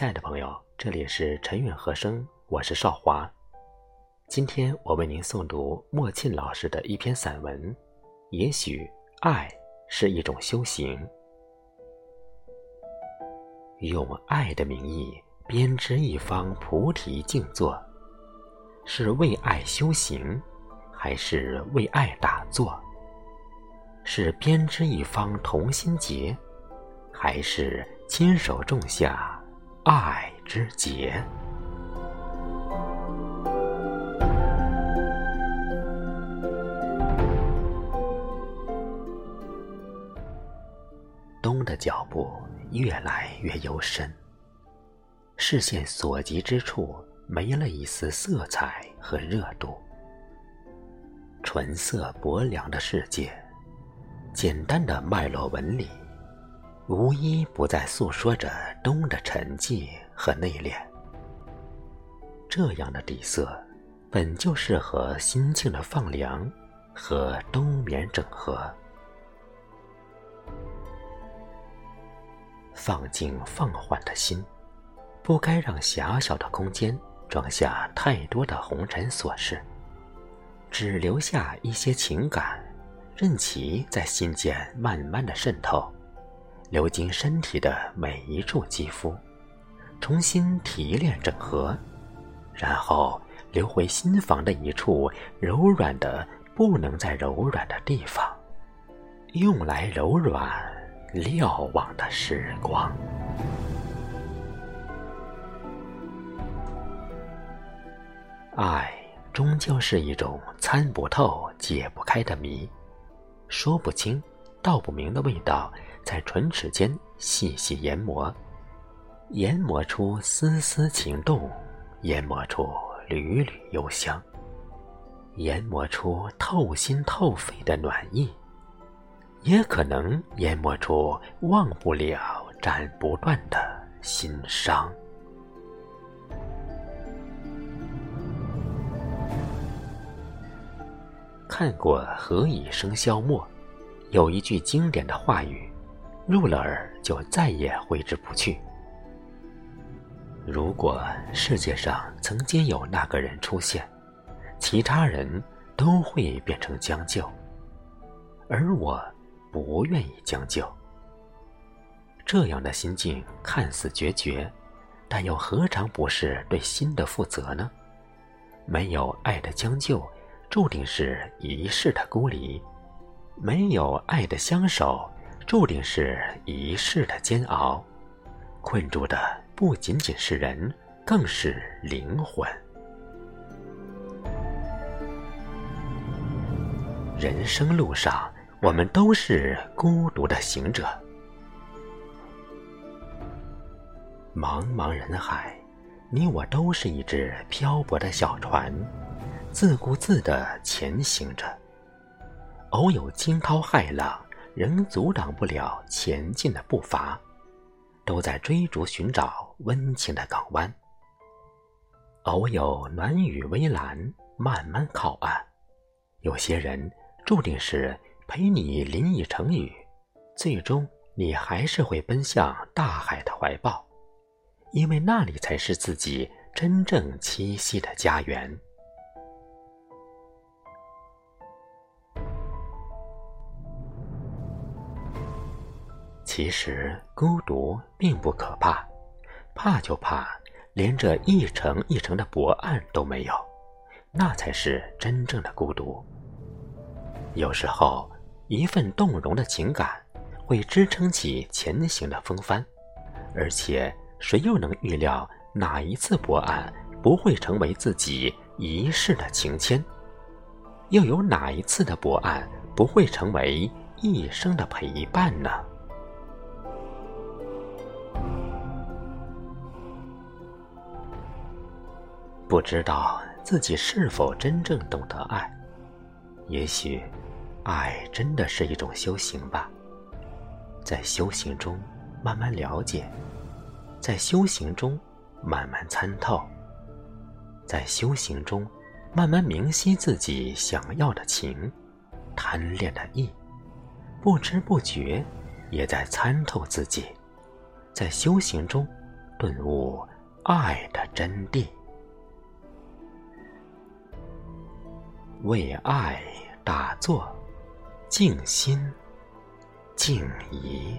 亲爱的朋友，这里是陈远和声，我是少华。今天我为您诵读莫沁老师的一篇散文《也许爱是一种修行》。用爱的名义编织一方菩提静坐，是为爱修行，还是为爱打坐？是编织一方同心结，还是亲手种下爱之结？冬的脚步越来越幽深，视线所及之处没了一丝色彩和热度，纯色薄凉的世界，简单的脉络纹理，无一不再诉说着冬的沉寂和内敛。这样的底色，本就适合心境的放凉和冬眠整合。放静放缓的心，不该让狭小的空间装下太多的红尘琐事，只留下一些情感，任其在心间慢慢的渗透，流经身体的每一处肌肤，重新提炼整合，然后流回心房的一处柔软的不能再柔软的地方，用来柔软。瞭望的时光，爱终究是一种参不透、解不开的谜，说不清、道不明的味道，在唇齿间细细研磨，研磨出丝丝情动，研磨出缕缕幽香，研磨出透心透肺的暖意。也可能研磨出忘不了、斩不断的心伤。看过《何以笙箫默》，有一句经典的话语，入了耳就再也挥之不去。如果世界上曾经有那个人出现，其他人都会变成将就，而我。不愿意将就，这样的心境看似决绝，但又何尝不是对心的负责呢？没有爱的将就，注定是一世的孤离；没有爱的相守，注定是一世的煎熬。困住的不仅仅是人，更是灵魂。人生路上。我们都是孤独的行者，茫茫人海，你我都是一只漂泊的小船，自顾自的前行着。偶有惊涛骇浪，仍阻挡不了前进的步伐，都在追逐寻找温情的港湾。偶有暖雨微澜，慢慢靠岸。有些人注定是。陪你淋一成雨，最终你还是会奔向大海的怀抱，因为那里才是自己真正栖息的家园。其实孤独并不可怕，怕就怕连这一层一层的薄岸都没有，那才是真正的孤独。有时候。一份动容的情感，会支撑起前行的风帆，而且谁又能预料哪一次博岸不会成为自己一世的情牵？又有哪一次的博岸不会成为一生的陪伴呢？不知道自己是否真正懂得爱，也许。爱真的是一种修行吧，在修行中慢慢了解，在修行中慢慢参透，在修行中慢慢明晰自己想要的情，贪恋的意，不知不觉也在参透自己，在修行中顿悟爱的真谛。为爱打坐，静心，静怡。